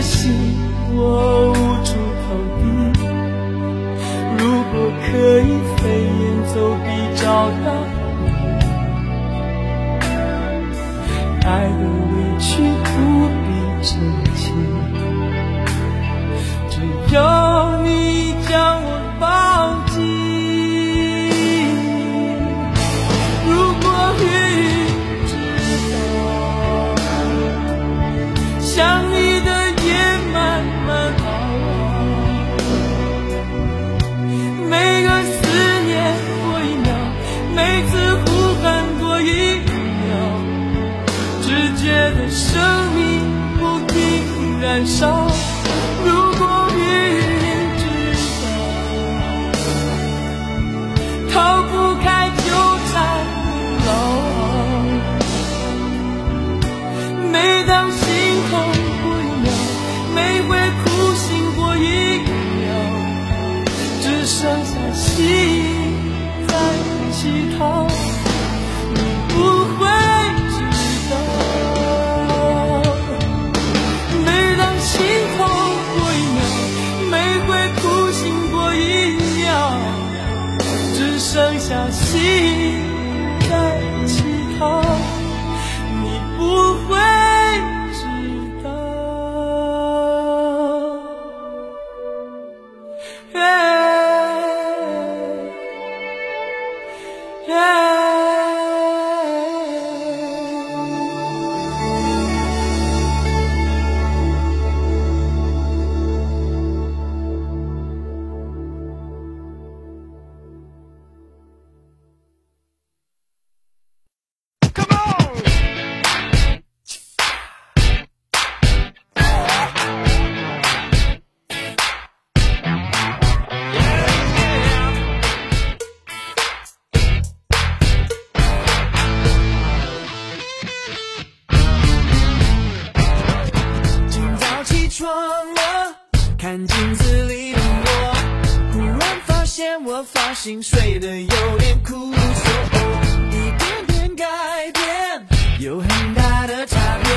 心我无处逃避。如果可以飞檐走壁找到 find some 相信在乞讨。你不会知道。早起床了，看镜子里的我，忽然发现我发型睡得有点枯燥，一点点改变，有很大的差别。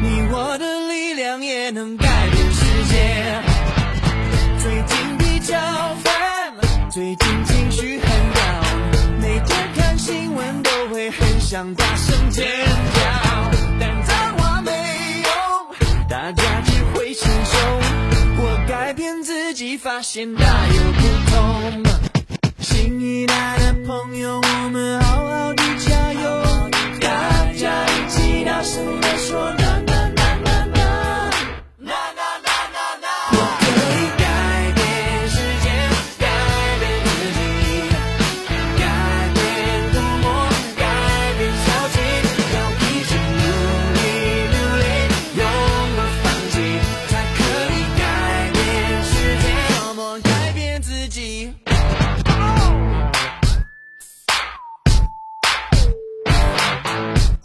你我的力量也能改变世界。最近比较烦，最近情绪很高，每天看新闻都会很想大声尖叫，发现大有不同。新一代的朋友，我们好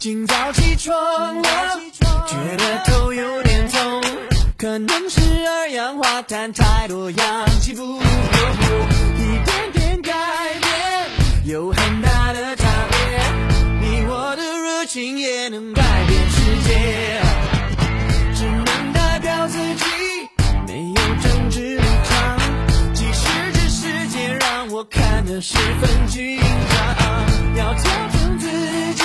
今早起床了，觉得头有点痛，可能是二氧化碳太多，氧气不够。一点点改变，有很大的差别。你我的热情也能改变世界，只能代表自己，没有政治立场。即使这世界让我看得十分紧张，要调整自己。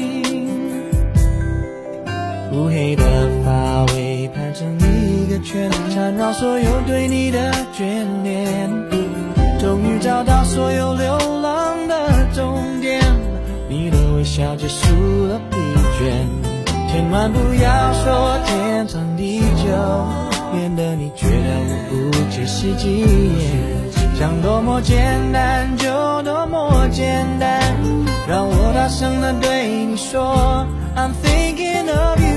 乌黑的发尾盘成一个圈，缠绕所有对你的眷恋。终于找到所有流浪的终点，你的微笑结束了疲倦。千万不要说天长地久，免得你觉得我不切实际。想多么简单就多么简单，让我大声的对你说，I'm thinking of you。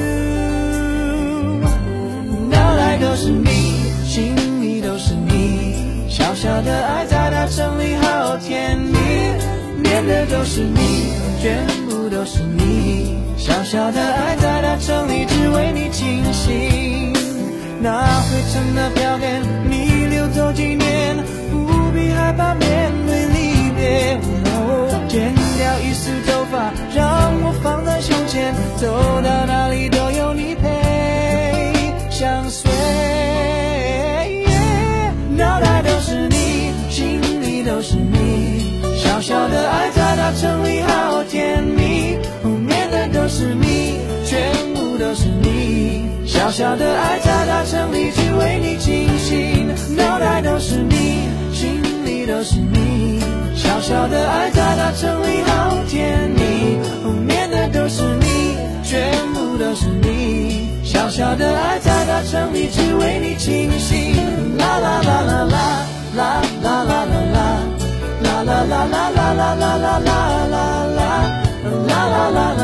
脑袋都是你，心里都是你，小小的爱在大城里好甜蜜，念的都是你，全部都是你，小小的爱在大城里只为你倾心。那灰尘的票根，你留作纪念，不必害怕面对离别。小小的爱在大城里只为你倾心。脑袋都是你，心里都是你，小小的爱在大城里好甜蜜，后面的都是你，全部都是你，小小的爱在大城里只为你倾心。啦啦啦啦啦啦啦。啦啦啦啦啦啦啦啦啦啦啦，啦啦啦啦啦啦啦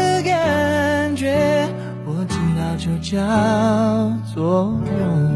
我知道就叫做永远。